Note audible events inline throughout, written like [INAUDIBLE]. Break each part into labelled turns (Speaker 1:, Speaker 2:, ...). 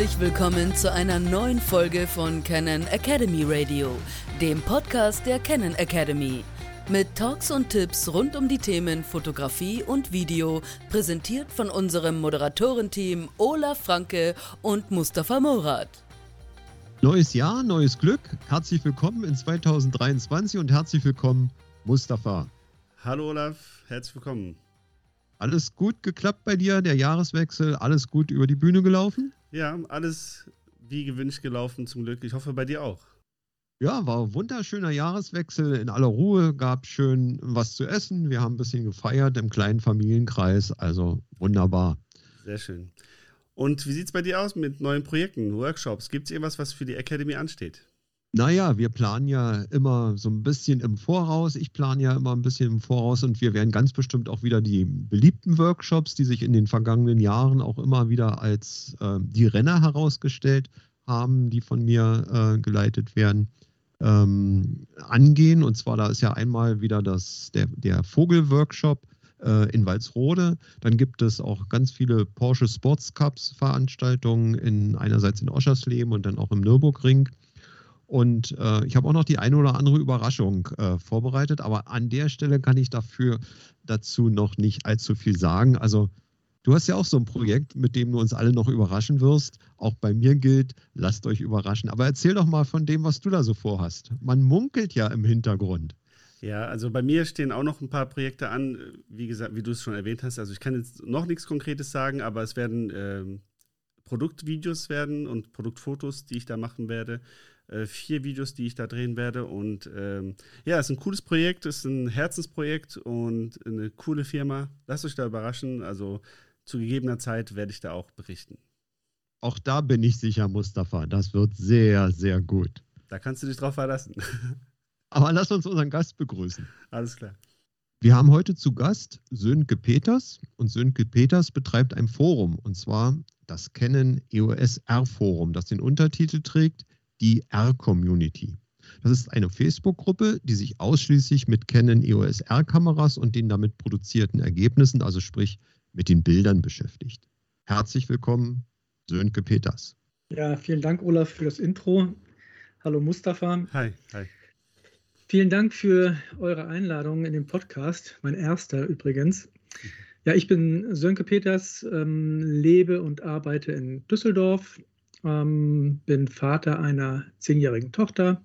Speaker 1: Herzlich willkommen zu einer neuen Folge von Canon Academy Radio, dem Podcast der Canon Academy. Mit Talks und Tipps rund um die Themen Fotografie und Video, präsentiert von unserem Moderatorenteam Olaf Franke und Mustafa Morat.
Speaker 2: Neues Jahr, neues Glück. Herzlich willkommen in 2023 und herzlich willkommen, Mustafa.
Speaker 3: Hallo Olaf, herzlich willkommen.
Speaker 2: Alles gut geklappt bei dir, der Jahreswechsel, alles gut über die Bühne gelaufen?
Speaker 3: Ja, alles wie gewünscht gelaufen zum Glück. Ich hoffe bei dir auch.
Speaker 2: Ja, war ein wunderschöner Jahreswechsel in aller Ruhe, gab schön was zu essen. Wir haben ein bisschen gefeiert im kleinen Familienkreis, also wunderbar.
Speaker 3: Sehr schön. Und wie sieht es bei dir aus mit neuen Projekten, Workshops? Gibt es irgendwas, was für die Academy ansteht?
Speaker 2: Naja, wir planen ja immer so ein bisschen im Voraus. Ich plane ja immer ein bisschen im Voraus und wir werden ganz bestimmt auch wieder die beliebten Workshops, die sich in den vergangenen Jahren auch immer wieder als äh, die Renner herausgestellt haben, die von mir äh, geleitet werden, ähm, angehen. Und zwar, da ist ja einmal wieder das, der, der Vogel-Workshop äh, in Walsrode. Dann gibt es auch ganz viele Porsche Sports Cups Veranstaltungen in einerseits in Oschersleben und dann auch im Nürburgring. Und äh, ich habe auch noch die eine oder andere Überraschung äh, vorbereitet, aber an der Stelle kann ich dafür dazu noch nicht allzu viel sagen. Also du hast ja auch so ein Projekt, mit dem du uns alle noch überraschen wirst. Auch bei mir gilt, lasst euch überraschen. Aber erzähl doch mal von dem, was du da so vorhast. Man munkelt ja im Hintergrund.
Speaker 3: Ja, also bei mir stehen auch noch ein paar Projekte an, wie gesagt, wie du es schon erwähnt hast. Also ich kann jetzt noch nichts Konkretes sagen, aber es werden äh, Produktvideos werden und Produktfotos, die ich da machen werde. Äh, vier Videos, die ich da drehen werde. Und ähm, ja, es ist ein cooles Projekt, es ist ein Herzensprojekt und eine coole Firma. Lasst euch da überraschen. Also zu gegebener Zeit werde ich da auch berichten.
Speaker 2: Auch da bin ich sicher, Mustafa. Das wird sehr, sehr gut.
Speaker 3: Da kannst du dich drauf verlassen. [LAUGHS]
Speaker 2: Aber lass uns unseren Gast begrüßen.
Speaker 3: Alles klar.
Speaker 2: Wir haben heute zu Gast Sönke Peters und Sönke Peters betreibt ein Forum und zwar das Canon EOS R Forum, das den Untertitel trägt die R-Community. Das ist eine Facebook-Gruppe, die sich ausschließlich mit Canon EOS R-Kameras und den damit produzierten Ergebnissen, also sprich mit den Bildern beschäftigt. Herzlich willkommen, Sönke Peters.
Speaker 4: Ja, vielen Dank, Olaf, für das Intro. Hallo Mustafa.
Speaker 3: Hi, hi.
Speaker 4: Vielen Dank für eure Einladung in den Podcast, mein erster übrigens. Ja, ich bin Sönke Peters, ähm, lebe und arbeite in Düsseldorf, ähm, bin Vater einer zehnjährigen Tochter,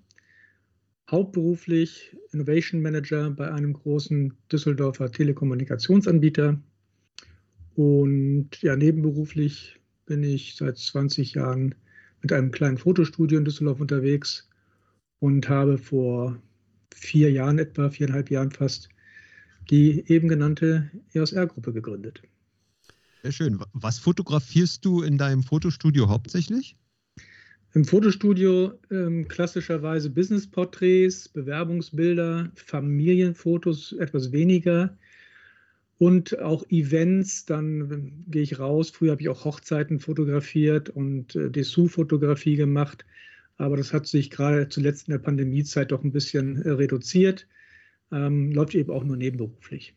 Speaker 4: hauptberuflich Innovation Manager bei einem großen Düsseldorfer Telekommunikationsanbieter und ja, nebenberuflich bin ich seit 20 Jahren mit einem kleinen Fotostudio in Düsseldorf unterwegs und habe vor vier Jahren etwa, viereinhalb Jahren fast, die eben genannte EOS R-Gruppe gegründet.
Speaker 2: Sehr schön. Was fotografierst du in deinem Fotostudio hauptsächlich?
Speaker 4: Im Fotostudio ähm, klassischerweise Business-Porträts, Bewerbungsbilder, Familienfotos etwas weniger und auch Events. Dann ähm, gehe ich raus. Früher habe ich auch Hochzeiten fotografiert und äh, Dessous-Fotografie gemacht. Aber das hat sich gerade zuletzt in der Pandemiezeit doch ein bisschen äh, reduziert. Ähm, läuft eben auch nur nebenberuflich.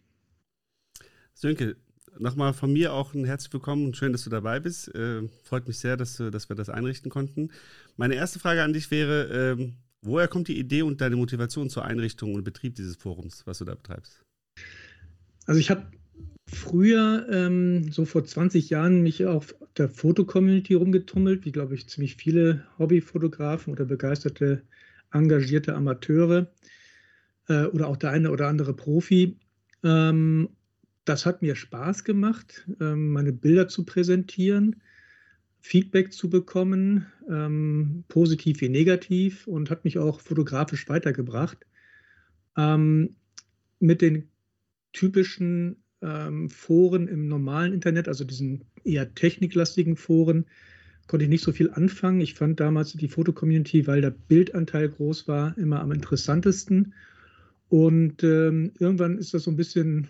Speaker 3: Sönke, nochmal von mir auch ein herzlich willkommen und schön, dass du dabei bist. Äh, freut mich sehr, dass, dass wir das einrichten konnten. Meine erste Frage an dich wäre, ähm, woher kommt die Idee und deine Motivation zur Einrichtung und Betrieb dieses Forums, was du da betreibst?
Speaker 4: Also ich habe früher, ähm, so vor 20 Jahren, mich auf der Fotocommunity rumgetummelt, wie glaube ich ziemlich viele Hobbyfotografen oder begeisterte, engagierte Amateure äh, oder auch der eine oder andere Profi. Ähm, das hat mir Spaß gemacht, ähm, meine Bilder zu präsentieren, Feedback zu bekommen, ähm, positiv wie negativ und hat mich auch fotografisch weitergebracht. Ähm, mit den typischen Foren im normalen Internet, also diesen eher techniklastigen Foren, konnte ich nicht so viel anfangen. Ich fand damals die Fotocommunity, weil der Bildanteil groß war, immer am interessantesten. Und ähm, irgendwann ist das so ein bisschen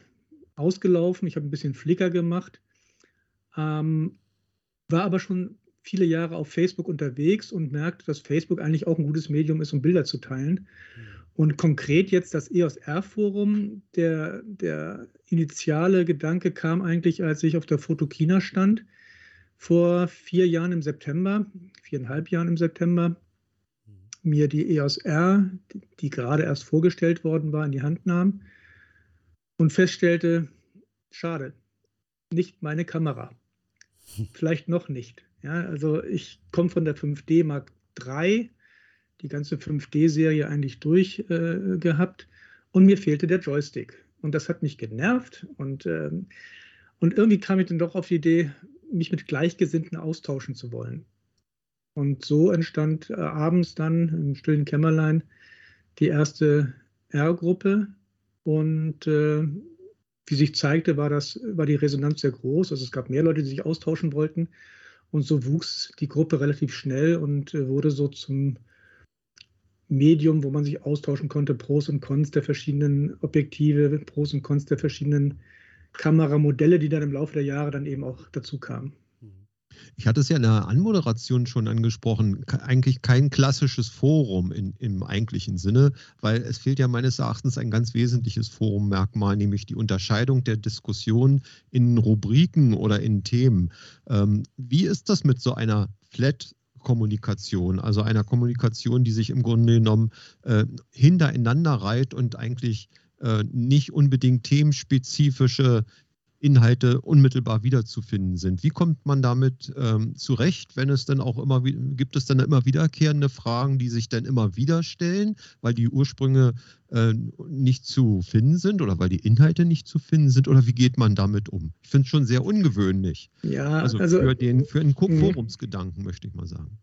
Speaker 4: ausgelaufen. Ich habe ein bisschen Flickr gemacht, ähm, war aber schon viele Jahre auf Facebook unterwegs und merkte, dass Facebook eigentlich auch ein gutes Medium ist, um Bilder zu teilen. Mhm. Und konkret jetzt das EOS R-Forum, der, der initiale Gedanke kam eigentlich, als ich auf der Fotokina stand, vor vier Jahren im September, viereinhalb Jahren im September, mir die EOS R, die gerade erst vorgestellt worden war, in die Hand nahm und feststellte, schade, nicht meine Kamera. [LAUGHS] Vielleicht noch nicht. Ja, also ich komme von der 5D Mark III, die ganze 5D-Serie eigentlich durch äh, gehabt und mir fehlte der Joystick. Und das hat mich genervt und, äh, und irgendwie kam ich dann doch auf die Idee, mich mit Gleichgesinnten austauschen zu wollen. Und so entstand äh, abends dann im stillen Kämmerlein die erste R-Gruppe. Und äh, wie sich zeigte, war, das, war die Resonanz sehr groß. Also es gab mehr Leute, die sich austauschen wollten. Und so wuchs die Gruppe relativ schnell und äh, wurde so zum Medium, wo man sich austauschen konnte, Pros und Cons der verschiedenen Objektive, Pros und Cons der verschiedenen Kameramodelle, die dann im Laufe der Jahre dann eben auch dazu kamen.
Speaker 2: Ich hatte es ja in der Anmoderation schon angesprochen, eigentlich kein klassisches Forum in, im eigentlichen Sinne, weil es fehlt ja meines Erachtens ein ganz wesentliches Forummerkmal, nämlich die Unterscheidung der Diskussion in Rubriken oder in Themen. Ähm, wie ist das mit so einer Flat Kommunikation, also einer Kommunikation, die sich im Grunde genommen äh, hintereinander reiht und eigentlich äh, nicht unbedingt themenspezifische Inhalte unmittelbar wiederzufinden sind. Wie kommt man damit ähm, zurecht, wenn es dann auch immer gibt es dann immer wiederkehrende Fragen, die sich dann immer wieder stellen, weil die Ursprünge äh, nicht zu finden sind oder weil die Inhalte nicht zu finden sind oder wie geht man damit um? Ich finde es schon sehr ungewöhnlich.
Speaker 4: Ja,
Speaker 2: also, also für den für einen mhm. Forumsgedanken möchte ich mal sagen.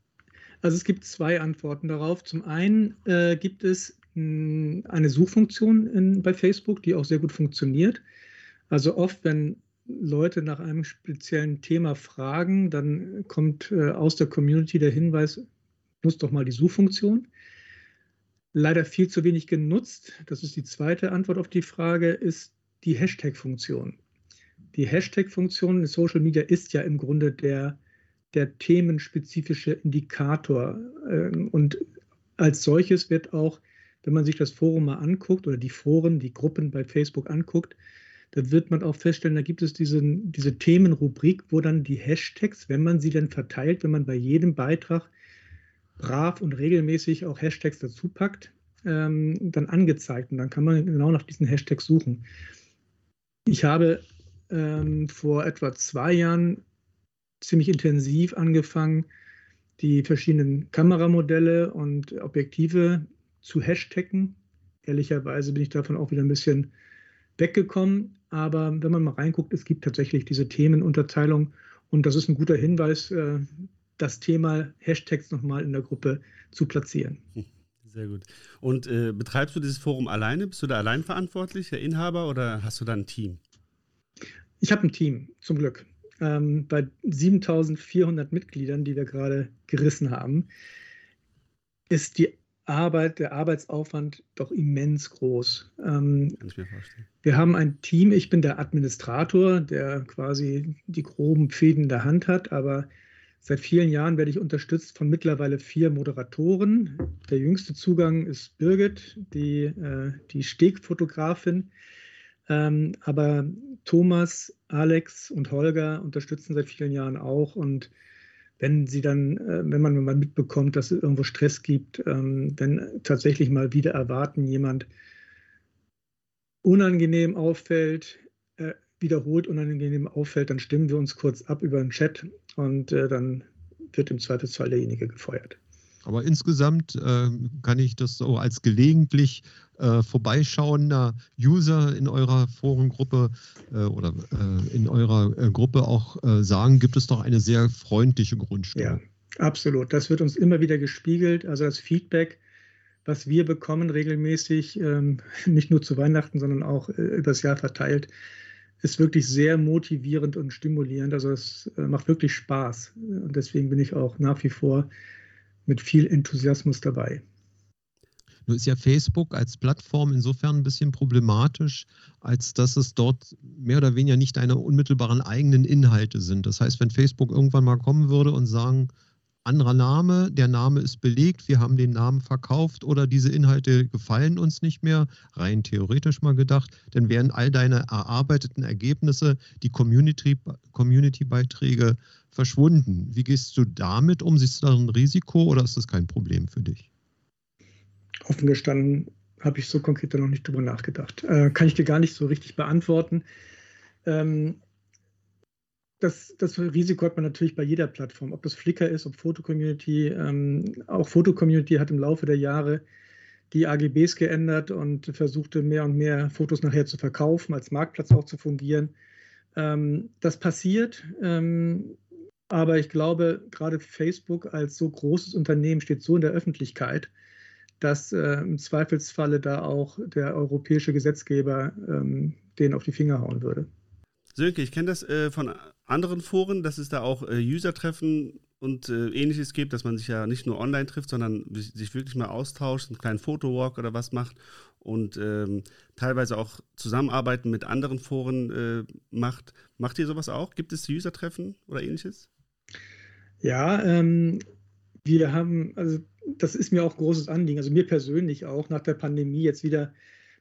Speaker 4: Also es gibt zwei Antworten darauf. Zum einen äh, gibt es mh, hm, eine Suchfunktion in, bei Facebook, die auch sehr gut funktioniert. Also oft, wenn Leute nach einem speziellen Thema fragen, dann kommt äh, aus der Community der Hinweis, nutzt doch mal die Suchfunktion. Leider viel zu wenig genutzt, das ist die zweite Antwort auf die Frage, ist die Hashtag-Funktion. Die Hashtag-Funktion in Social Media ist ja im Grunde der, der themenspezifische Indikator. Ähm, und als solches wird auch, wenn man sich das Forum mal anguckt oder die Foren, die Gruppen bei Facebook anguckt, da wird man auch feststellen, da gibt es diese, diese Themenrubrik, wo dann die Hashtags, wenn man sie dann verteilt, wenn man bei jedem Beitrag brav und regelmäßig auch Hashtags dazu packt, ähm, dann angezeigt. Und dann kann man genau nach diesen Hashtags suchen. Ich habe ähm, vor etwa zwei Jahren ziemlich intensiv angefangen, die verschiedenen Kameramodelle und Objektive zu hashtaggen. Ehrlicherweise bin ich davon auch wieder ein bisschen weggekommen. Aber wenn man mal reinguckt, es gibt tatsächlich diese Themenunterteilung und das ist ein guter Hinweis, äh, das Thema Hashtags nochmal in der Gruppe zu platzieren.
Speaker 3: Sehr gut. Und äh, betreibst du dieses Forum alleine? Bist du da allein verantwortlich, der Inhaber, oder hast du da ein Team?
Speaker 4: Ich habe ein Team, zum Glück. Ähm, bei 7400 Mitgliedern, die wir gerade gerissen haben, ist die Arbeit, der Arbeitsaufwand doch immens groß. Ähm. Wir haben ein Team, ich bin der Administrator, der quasi die groben Fäden in der Hand hat, aber seit vielen Jahren werde ich unterstützt von mittlerweile vier Moderatoren. Der jüngste Zugang ist Birgit, die, äh, die Stegfotografin. Ähm, aber Thomas, Alex und Holger unterstützen seit vielen Jahren auch und wenn sie dann, äh, wenn man mal mitbekommt, dass es irgendwo Stress gibt, ähm, wenn tatsächlich mal wieder erwarten, jemand unangenehm auffällt, äh, wiederholt unangenehm auffällt, dann stimmen wir uns kurz ab über den Chat und äh, dann wird im Zweifelsfall derjenige gefeuert.
Speaker 2: Aber insgesamt äh, kann ich das so als gelegentlich äh, vorbeischauender User in eurer Forengruppe äh, oder äh, in eurer äh, Gruppe auch äh, sagen, gibt es doch eine sehr freundliche Grundstimmung.
Speaker 4: Ja, absolut. Das wird uns immer wieder gespiegelt. Also das Feedback, was wir bekommen regelmäßig, ähm, [LAUGHS] nicht nur zu Weihnachten, sondern auch übers Jahr verteilt, ist wirklich sehr motivierend und stimulierend. Also es macht wirklich Spaß. Und deswegen bin ich auch nach wie vor mit viel Enthusiasmus dabei.
Speaker 2: Nur ist ja Facebook als Plattform insofern ein bisschen problematisch, als dass es dort mehr oder weniger nicht deine unmittelbaren eigenen Inhalte sind. Das heißt, wenn Facebook irgendwann mal kommen würde und sagen, anderer Name, der Name ist belegt, wir haben den Namen verkauft oder diese Inhalte gefallen uns nicht mehr, rein theoretisch mal gedacht, dann wären all deine erarbeiteten Ergebnisse, die Community-Beiträge Community verschwunden. Wie gehst du damit um? Siehst du da ein Risiko oder ist das kein Problem für dich?
Speaker 4: Offen gestanden habe ich so konkret noch nicht drüber nachgedacht. Äh, kann ich dir gar nicht so richtig beantworten. Ähm, das, das, Risiko hat man natürlich bei jeder Plattform, ob das Flickr ist, ob Fotocommunity. Ähm, auch Fotocommunity hat im Laufe der Jahre die AGBs geändert und versuchte mehr und mehr Fotos nachher zu verkaufen, als Marktplatz auch zu fungieren. Ähm, das passiert, ähm, aber ich glaube, gerade Facebook als so großes Unternehmen steht so in der Öffentlichkeit, dass äh, im Zweifelsfalle da auch der europäische Gesetzgeber ähm, denen auf die Finger hauen würde.
Speaker 3: Sönke, ich kenne das äh, von anderen Foren, dass es da auch äh, User-Treffen und äh, ähnliches gibt, dass man sich ja nicht nur online trifft, sondern sich wirklich mal austauscht, einen kleinen Fotowalk oder was macht und ähm, teilweise auch Zusammenarbeiten mit anderen Foren äh, macht. Macht ihr sowas auch? Gibt es User-Treffen oder ähnliches?
Speaker 4: Ja, ähm, wir haben, also das ist mir auch ein großes Anliegen, also mir persönlich auch, nach der Pandemie jetzt wieder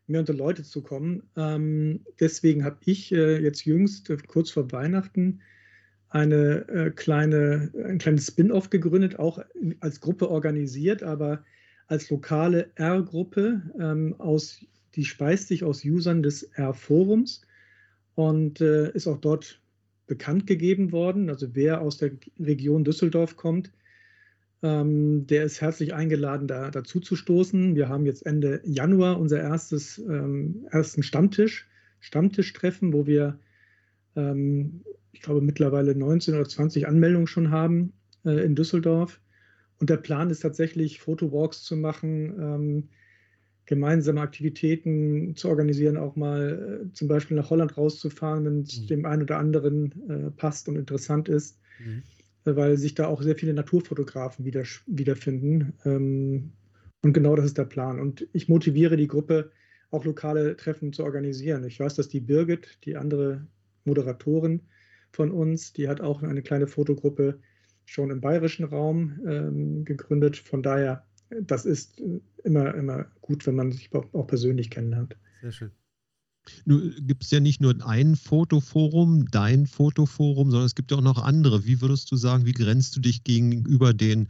Speaker 4: mehr unter Leute zu kommen. Ähm, deswegen habe ich äh, jetzt jüngst, äh, kurz vor Weihnachten, eine äh, kleine, ein kleines Spin-off gegründet, auch als Gruppe organisiert, aber als lokale R-Gruppe ähm, die speist sich aus Usern des R-Forums und äh, ist auch dort bekannt gegeben worden. Also wer aus der Region Düsseldorf kommt, ähm, der ist herzlich eingeladen, da dazu zu stoßen. Wir haben jetzt Ende Januar unser erstes ähm, ersten Stammtisch, Stammtischtreffen, wo wir, ähm, ich glaube, mittlerweile 19 oder 20 Anmeldungen schon haben äh, in Düsseldorf. Und der Plan ist tatsächlich, Fotowalks zu machen, ähm, gemeinsame Aktivitäten zu organisieren, auch mal äh, zum Beispiel nach Holland rauszufahren, wenn es mhm. dem einen oder anderen äh, passt und interessant ist. Mhm weil sich da auch sehr viele Naturfotografen wieder, wiederfinden. Ähm, und genau das ist der Plan. Und ich motiviere die Gruppe, auch lokale Treffen zu organisieren. Ich weiß, dass die Birgit, die andere Moderatorin von uns, die hat auch eine kleine Fotogruppe schon im bayerischen Raum ähm, gegründet. Von daher, das ist immer, immer gut, wenn man sich auch persönlich kennenlernt. Sehr schön.
Speaker 2: Nun gibt es ja nicht nur ein Fotoforum, dein Fotoforum, sondern es gibt ja auch noch andere. Wie würdest du sagen, wie grenzt du dich gegenüber den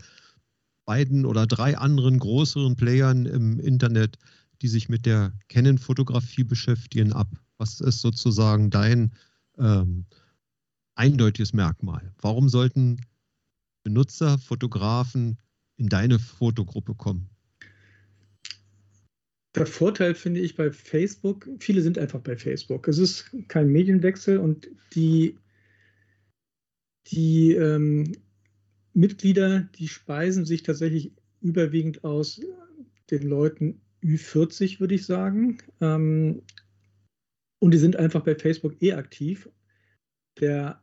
Speaker 2: beiden oder drei anderen größeren Playern im Internet, die sich mit der Canon-Fotografie beschäftigen, ab? Was ist sozusagen dein ähm, eindeutiges Merkmal? Warum sollten Benutzer, Fotografen in deine Fotogruppe kommen?
Speaker 4: Der Vorteil finde ich bei Facebook, viele sind einfach bei Facebook. Es ist kein Medienwechsel und die, die ähm, Mitglieder, die speisen sich tatsächlich überwiegend aus den Leuten Ü40, würde ich sagen. Ähm, und die sind einfach bei Facebook eh aktiv. Der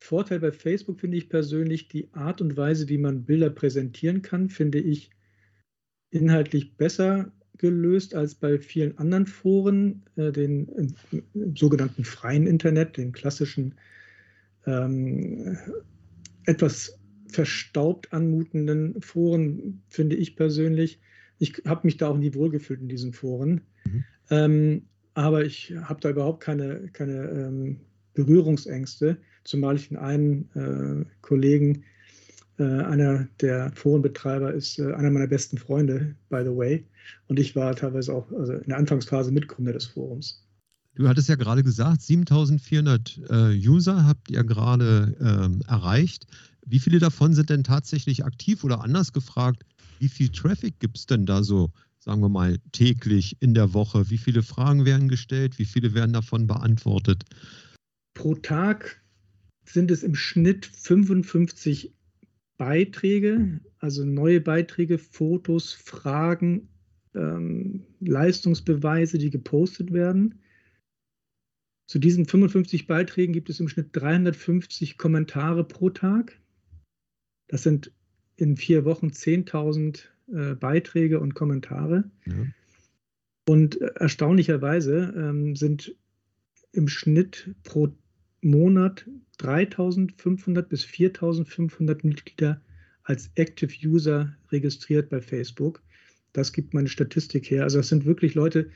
Speaker 4: Vorteil bei Facebook finde ich persönlich die Art und Weise, wie man Bilder präsentieren kann, finde ich inhaltlich besser gelöst als bei vielen anderen Foren, äh, den im, im, sogenannten freien Internet, den klassischen ähm, etwas verstaubt anmutenden Foren, finde ich persönlich. Ich habe mich da auch nie wohlgefühlt in diesen Foren. Mhm. Ähm, aber ich habe da überhaupt keine, keine ähm, Berührungsängste, zumal ich den einen äh, Kollegen einer der Forenbetreiber ist äh, einer meiner besten Freunde, by the way. Und ich war teilweise auch also in der Anfangsphase Mitgründer des Forums.
Speaker 2: Du hattest ja gerade gesagt, 7400 äh, User habt ihr gerade ähm, erreicht. Wie viele davon sind denn tatsächlich aktiv oder anders gefragt, wie viel Traffic gibt es denn da so, sagen wir mal, täglich in der Woche? Wie viele Fragen werden gestellt? Wie viele werden davon beantwortet?
Speaker 4: Pro Tag sind es im Schnitt 55 Beiträge, also neue Beiträge, Fotos, Fragen, ähm, Leistungsbeweise, die gepostet werden. Zu diesen 55 Beiträgen gibt es im Schnitt 350 Kommentare pro Tag. Das sind in vier Wochen 10.000 äh, Beiträge und Kommentare. Ja. Und äh, erstaunlicherweise ähm, sind im Schnitt pro Monat 3500 bis 4500 Mitglieder als Active User registriert bei Facebook. Das gibt meine Statistik her. Also das sind wirklich Leute,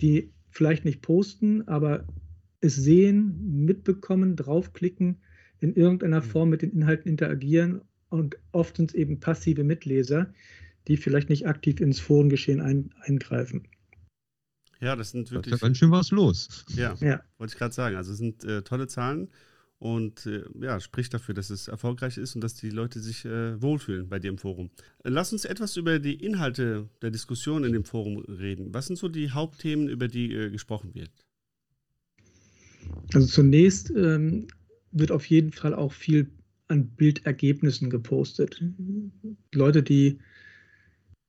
Speaker 4: die vielleicht nicht posten, aber es sehen, mitbekommen, draufklicken, in irgendeiner mhm. Form mit den Inhalten interagieren und oft sind es eben passive Mitleser, die vielleicht nicht aktiv ins Forengeschehen ein, eingreifen.
Speaker 3: Ja, das sind wirklich.
Speaker 2: Da ist ja ganz schön was los.
Speaker 3: Ja, ja. wollte ich gerade sagen. Also es sind äh, tolle Zahlen und äh, ja, spricht dafür, dass es erfolgreich ist und dass die Leute sich äh, wohlfühlen bei dir im Forum. Lass uns etwas über die Inhalte der Diskussion in dem Forum reden. Was sind so die Hauptthemen, über die äh, gesprochen wird?
Speaker 4: Also zunächst ähm, wird auf jeden Fall auch viel an Bildergebnissen gepostet. Leute, die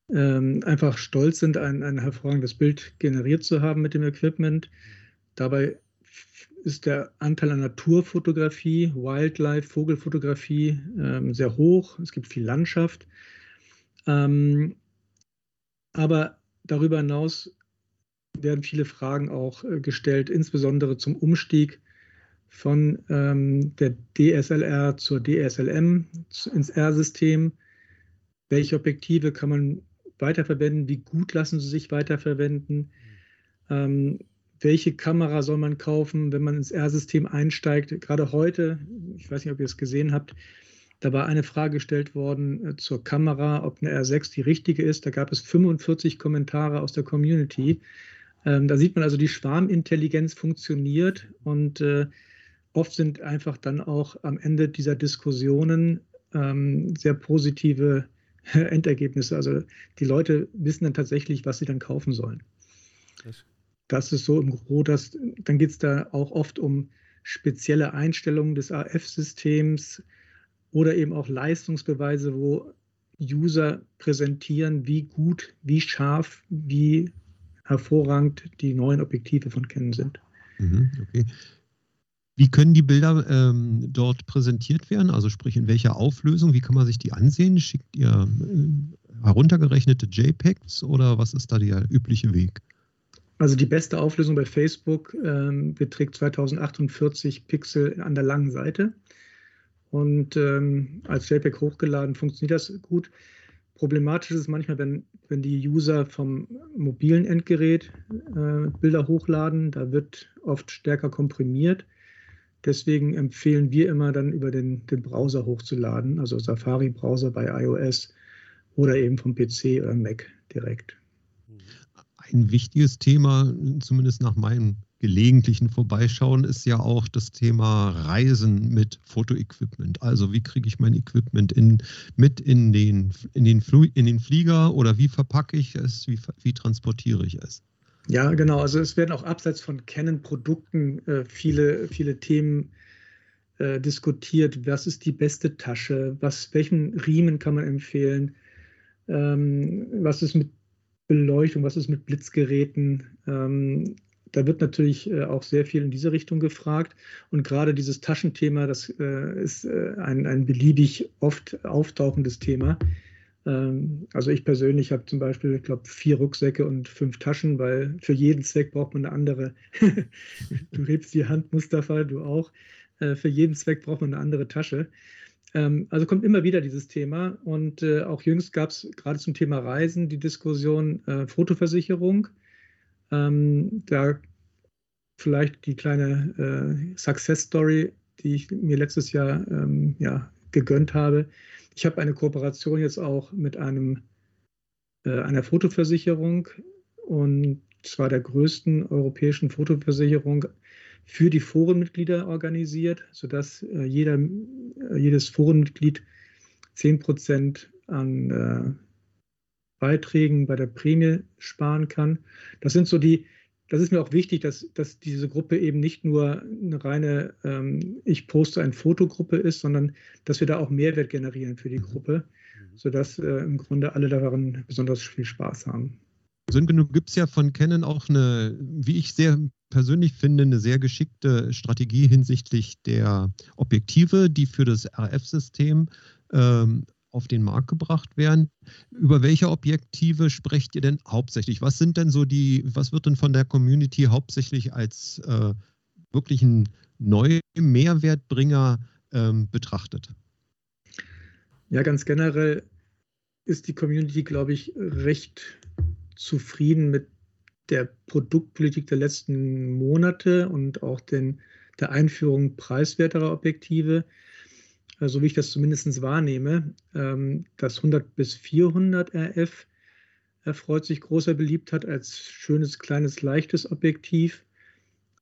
Speaker 4: ähm, einfach stolz sind, ein, ein hervorragendes Bild generiert zu haben mit dem Equipment. Dabei ist der Anteil an Naturfotografie, Wildlife, Vogelfotografie ähm, sehr hoch. Es gibt viel Landschaft. Ähm, aber darüber hinaus werden viele Fragen auch äh, gestellt, insbesondere zum Umstieg von ähm, der DSLR zur DSLM ins R-System. Welche Objektive kann man weiterverwenden? Wie gut lassen sie sich weiterverwenden? Ähm, welche Kamera soll man kaufen, wenn man ins R-System einsteigt? Gerade heute, ich weiß nicht, ob ihr es gesehen habt, da war eine Frage gestellt worden äh, zur Kamera, ob eine R6 die richtige ist. Da gab es 45 Kommentare aus der Community. Ähm, da sieht man also, die Schwarmintelligenz funktioniert und äh, oft sind einfach dann auch am Ende dieser Diskussionen ähm, sehr positive [LAUGHS] Endergebnisse. Also die Leute wissen dann tatsächlich, was sie dann kaufen sollen. Das ist so im Gro, dass, dann geht es da auch oft um spezielle Einstellungen des AF-Systems oder eben auch Leistungsbeweise, wo User präsentieren, wie gut, wie scharf, wie hervorragend die neuen Objektive von Canon sind.
Speaker 2: Mhm, okay. Wie können die Bilder ähm, dort präsentiert werden? Also sprich, in welcher Auflösung? Wie kann man sich die ansehen? Schickt ihr äh, heruntergerechnete JPEGs oder was ist da der übliche Weg?
Speaker 4: Also die beste Auflösung bei Facebook ähm, beträgt 2048 Pixel an der langen Seite. Und ähm, als JPEG hochgeladen funktioniert das gut. Problematisch ist es manchmal, wenn, wenn die User vom mobilen Endgerät äh, Bilder hochladen. Da wird oft stärker komprimiert. Deswegen empfehlen wir immer dann über den, den Browser hochzuladen, also Safari-Browser bei iOS oder eben vom PC oder Mac direkt.
Speaker 2: Ein wichtiges Thema, zumindest nach meinem gelegentlichen Vorbeischauen, ist ja auch das Thema Reisen mit Fotoequipment. Also wie kriege ich mein Equipment in, mit in den, in, den in den Flieger oder wie verpacke ich es, wie, wie transportiere ich es?
Speaker 4: Ja, genau. Also es werden auch abseits von Canon-Produkten äh, viele, viele Themen äh, diskutiert. Was ist die beste Tasche? Was, welchen Riemen kann man empfehlen? Ähm, was ist mit Beleuchtung? Was ist mit Blitzgeräten? Ähm, da wird natürlich äh, auch sehr viel in diese Richtung gefragt. Und gerade dieses Taschenthema, das äh, ist äh, ein, ein beliebig oft auftauchendes Thema. Ähm, also ich persönlich habe zum Beispiel, ich glaube, vier Rucksäcke und fünf Taschen, weil für jeden Zweck braucht man eine andere. [LAUGHS] du hebst die Hand, Mustafa, du auch. Äh, für jeden Zweck braucht man eine andere Tasche. Ähm, also kommt immer wieder dieses Thema. Und äh, auch jüngst gab es gerade zum Thema Reisen die Diskussion äh, Fotoversicherung. Ähm, da vielleicht die kleine Success Story, die ich mir letztes Jahr ja, gegönnt habe ich habe eine Kooperation jetzt auch mit einem, äh, einer Fotoversicherung und zwar der größten europäischen Fotoversicherung für die Forenmitglieder organisiert, sodass äh, jeder, äh, jedes Forenmitglied 10 Prozent an äh, Beiträgen bei der Prämie sparen kann. Das sind so die, das ist mir auch wichtig, dass, dass diese Gruppe eben nicht nur eine reine ähm, Ich poste ein Fotogruppe ist, sondern dass wir da auch Mehrwert generieren für die mhm. Gruppe, mhm. sodass äh, im Grunde alle daran besonders viel Spaß haben.
Speaker 2: Sönke, gibt es ja von Canon auch eine, wie ich sehr persönlich finde, eine sehr geschickte Strategie hinsichtlich der Objektive, die für das RF-System ähm, auf den Markt gebracht werden. Über welche Objektive sprecht ihr denn hauptsächlich? Was sind denn so die, was wird denn von der Community hauptsächlich als äh, wirklichen neuen Mehrwertbringer ähm, betrachtet?
Speaker 4: Ja, ganz generell ist die Community, glaube ich, recht zufrieden mit der Produktpolitik der letzten Monate und auch den, der Einführung preiswerterer Objektive, so wie ich das zumindest wahrnehme. Ähm, das 100 bis 400 RF erfreut sich großer Beliebtheit als schönes, kleines, leichtes Objektiv.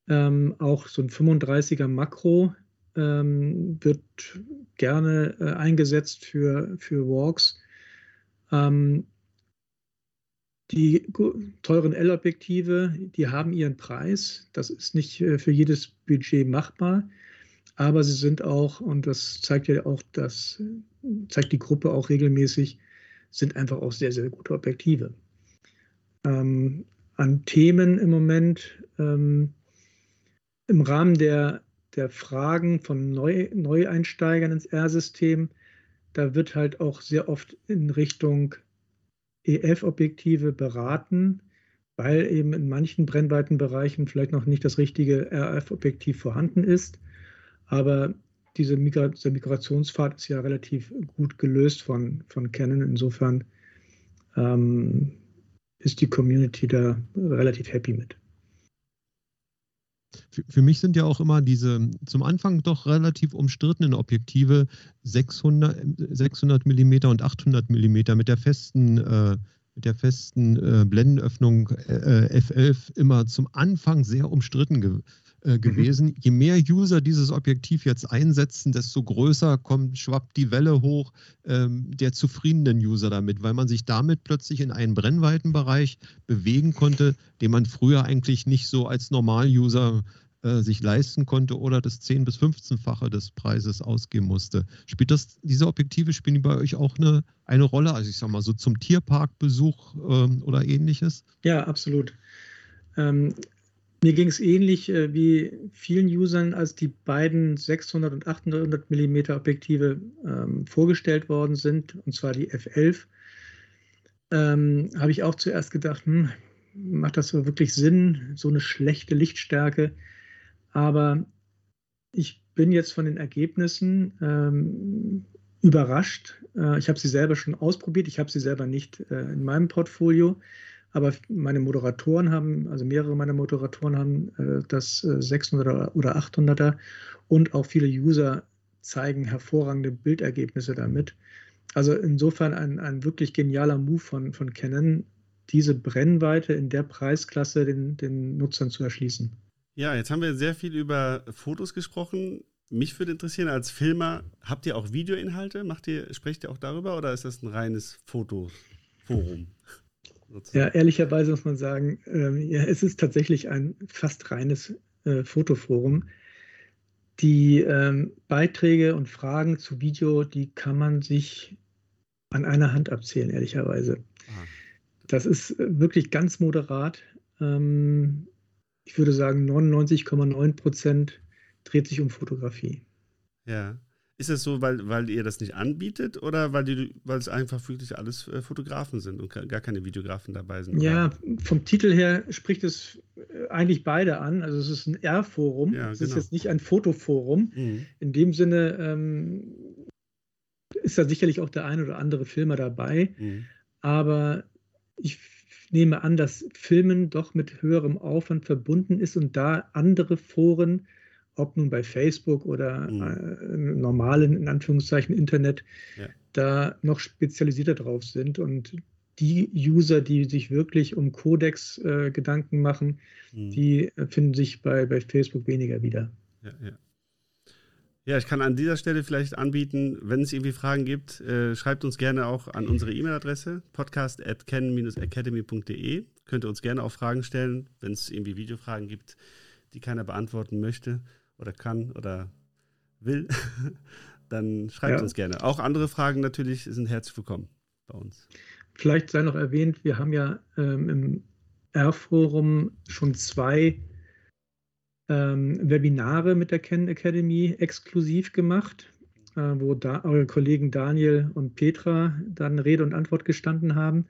Speaker 4: Ähm, auch so ein 35er Makro ähm, wird gerne äh, eingesetzt für, für Walks. Die teuren L-Objektive, die haben ihren Preis. Das ist nicht äh, für jedes Budget machbar, aber sie sind auch, und das zeigt ja auch, das zeigt die Gruppe auch regelmäßig, sind einfach auch sehr, sehr gute Objektive. Ähm, an Themen im Moment ähm, im Rahmen der, der Fragen von Neu, Neueinsteigern ins R-System, da wird halt auch sehr oft in Richtung EF-Objektive beraten, weil eben in manchen Brennweitenbereichen vielleicht noch nicht das richtige RF-Objektiv vorhanden ist. Aber diese Migra Migrationspfad ist ja relativ gut gelöst von, von Canon. Insofern ähm, ist die Community da relativ happy mit.
Speaker 2: Für, für, mich sind ja auch immer diese zum Anfang doch relativ umstrittenen Objektive 600, 600 mm und 800 mm mit der festen, äh, mit der festen äh, Blendenöffnung äh, F11 immer zum Anfang sehr umstritten ge äh, mhm. gewesen. Mhm. Je mehr User dieses Objektiv jetzt einsetzen, desto größer kommt, schwappt die Welle hoch ähm, der zufriedenen User damit, weil man sich damit plötzlich in einen Brennweitenbereich bewegen konnte, den man früher eigentlich nicht so als Normal-User äh, sich leisten konnte oder das 10- bis 15-fache des Preises ausgeben musste. Spielt das, diese Objektive spielen die bei euch auch eine, eine Rolle? Also ich sage mal so zum Tierparkbesuch ähm, oder ähnliches?
Speaker 4: Ja, absolut. Ähm, mir ging es ähnlich äh, wie vielen Usern, als die beiden 600 und 800 mm Objektive ähm, vorgestellt worden sind, und zwar die F11. Ähm, habe ich auch zuerst gedacht, hm, macht das so wirklich Sinn, so eine schlechte Lichtstärke? Aber ich bin jetzt von den Ergebnissen ähm, überrascht. Äh, ich habe sie selber schon ausprobiert, ich habe sie selber nicht äh, in meinem Portfolio. Aber meine Moderatoren haben, also mehrere meiner Moderatoren haben äh, das 600er äh, oder 800er und auch viele User zeigen hervorragende Bildergebnisse damit. Also insofern ein, ein wirklich genialer Move von, von Canon, diese Brennweite in der Preisklasse den, den Nutzern zu erschließen.
Speaker 3: Ja, jetzt haben wir sehr viel über Fotos gesprochen. Mich würde interessieren, als Filmer, habt ihr auch Videoinhalte? Macht ihr, sprecht ihr auch darüber oder ist das ein reines Fotoforum?
Speaker 4: Sozusagen. Ja, ehrlicherweise muss man sagen, ähm, ja, es ist tatsächlich ein fast reines äh, Fotoforum. Die ähm, Beiträge und Fragen zu Video, die kann man sich an einer Hand abzählen, ehrlicherweise. Ah. Das ist wirklich ganz moderat. Ähm, ich würde sagen, 99,9 Prozent dreht sich um Fotografie.
Speaker 3: Ja. Ist es so, weil, weil ihr das nicht anbietet oder weil, die, weil es einfach wirklich alles äh, Fotografen sind und gar keine Videografen dabei sind?
Speaker 4: Ja, vom Titel her spricht es äh, eigentlich beide an. Also es ist ein R-Forum, ja, es genau. ist jetzt nicht ein Fotoforum. Mhm. In dem Sinne ähm, ist da sicherlich auch der ein oder andere Filmer dabei. Mhm. Aber ich nehme an, dass Filmen doch mit höherem Aufwand verbunden ist und da andere Foren ob nun bei Facebook oder mhm. äh, normalen, in Anführungszeichen, Internet, ja. da noch spezialisierter drauf sind. Und die User, die sich wirklich um Codex äh, Gedanken machen, mhm. die finden sich bei, bei Facebook weniger wieder.
Speaker 3: Ja, ja. Ja, ich kann an dieser Stelle vielleicht anbieten, wenn es irgendwie Fragen gibt, äh, schreibt uns gerne auch an unsere E-Mail-Adresse podcast@ken-academy.de. Könnt ihr uns gerne auch Fragen stellen, wenn es irgendwie Videofragen gibt, die keiner beantworten möchte oder kann oder will, [LAUGHS] dann schreibt ja. uns gerne. Auch andere Fragen natürlich sind herzlich willkommen bei uns.
Speaker 4: Vielleicht sei noch erwähnt, wir haben ja ähm, im R-Forum schon zwei ähm, Webinare mit der Canon Academy exklusiv gemacht, äh, wo da eure Kollegen Daniel und Petra dann Rede und Antwort gestanden haben.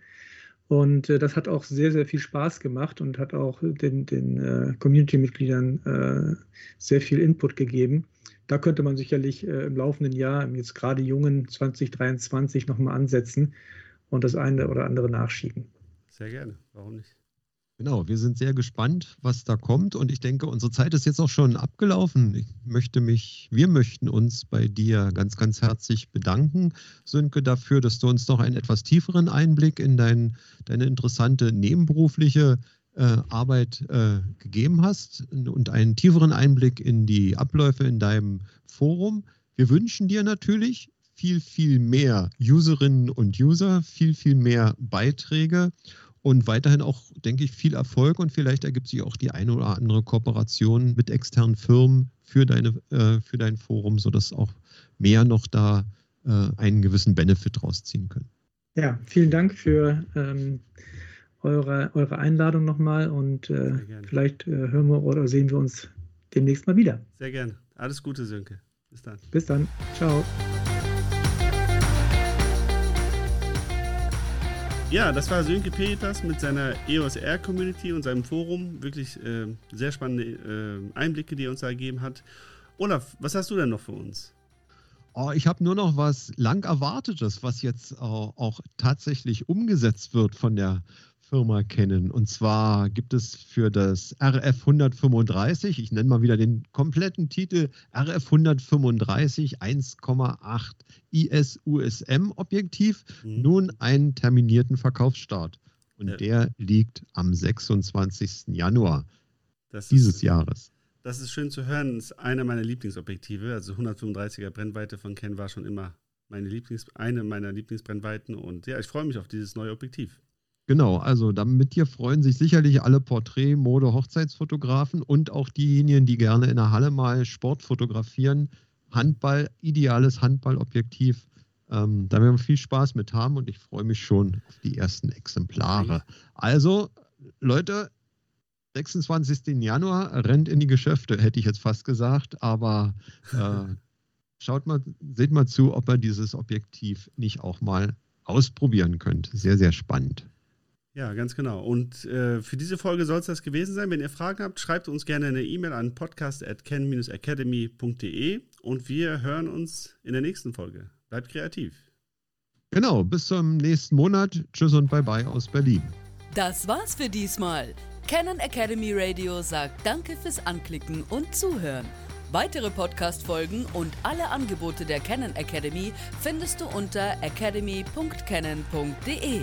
Speaker 4: Und äh, das hat auch sehr, sehr viel Spaß gemacht und hat auch den, den äh, Community-Mitgliedern äh, sehr viel Input gegeben. da könnte man sicherlich äh, im laufenden Jahr, im jetzt gerade jungen 2023, nochmal ansetzen und das eine oder andere nachschieben.
Speaker 3: Sehr gerne, warum nicht?
Speaker 2: Genau, wir sind sehr gespannt, was da kommt und ich denke, unsere Zeit ist jetzt auch schon abgelaufen. Ich möchte mich, wir möchten uns bei dir ganz, ganz herzlich bedanken, Sönke, dafür, dass du uns noch einen etwas tieferen Einblick in dein, deine interessante nebenberufliche äh, Arbeit äh, gegeben hast und einen tieferen Einblick in die Abläufe in deinem Forum. Wir wünschen dir natürlich viel, viel mehr Userinnen und User, viel, viel mehr Beiträge und weiterhin auch, denke ich, viel Erfolg und vielleicht ergibt sich auch die eine oder andere Kooperation mit externen Firmen für, deine, äh, für dein Forum, sodass auch mehr noch da äh, einen gewissen Benefit rausziehen können.
Speaker 4: Ja, vielen Dank für ähm, eure, eure Einladung nochmal und äh, vielleicht äh, hören wir oder sehen wir uns demnächst mal wieder.
Speaker 3: Sehr gerne. Alles Gute, Sönke.
Speaker 4: Bis dann. Bis dann. Ciao.
Speaker 3: Ja, das war Sönke Peters mit seiner EOS R Community und seinem Forum. Wirklich äh, sehr spannende äh, Einblicke, die er uns da gegeben hat. Olaf, was hast du denn noch für uns?
Speaker 2: Oh, ich habe nur noch was lang erwartetes, was jetzt auch, auch tatsächlich umgesetzt wird von der Firma kennen. Und zwar gibt es für das RF 135, ich nenne mal wieder den kompletten Titel, RF 135 1,8 IS USM Objektiv, mhm. nun einen terminierten Verkaufsstart. Und ja. der liegt am 26. Januar das dieses ist, Jahres.
Speaker 3: Das ist schön zu hören. Das ist einer meiner Lieblingsobjektive. Also 135er Brennweite von Ken war schon immer meine Lieblings, eine meiner Lieblingsbrennweiten. Und ja, ich freue mich auf dieses neue Objektiv.
Speaker 2: Genau, also mit dir freuen sich sicherlich alle Porträt-, Mode-, Hochzeitsfotografen und auch diejenigen, die gerne in der Halle mal Sport fotografieren. Handball, ideales Handballobjektiv. Ähm, da werden wir viel Spaß mit haben und ich freue mich schon auf die ersten Exemplare. Also, Leute, 26. Januar rennt in die Geschäfte, hätte ich jetzt fast gesagt, aber äh, [LAUGHS] schaut mal, seht mal zu, ob ihr dieses Objektiv nicht auch mal ausprobieren könnt. Sehr, sehr spannend.
Speaker 3: Ja, ganz genau. Und äh, für diese Folge soll es das gewesen sein. Wenn ihr Fragen habt, schreibt uns gerne eine E-Mail an podcast.ken-academy.de und wir hören uns in der nächsten Folge. Bleibt kreativ.
Speaker 2: Genau, bis zum nächsten Monat. Tschüss und bye bye aus Berlin.
Speaker 1: Das war's für diesmal. Canon Academy Radio sagt Danke fürs Anklicken und Zuhören. Weitere Podcast-Folgen und alle Angebote der Canon Academy findest du unter academy.canon.de.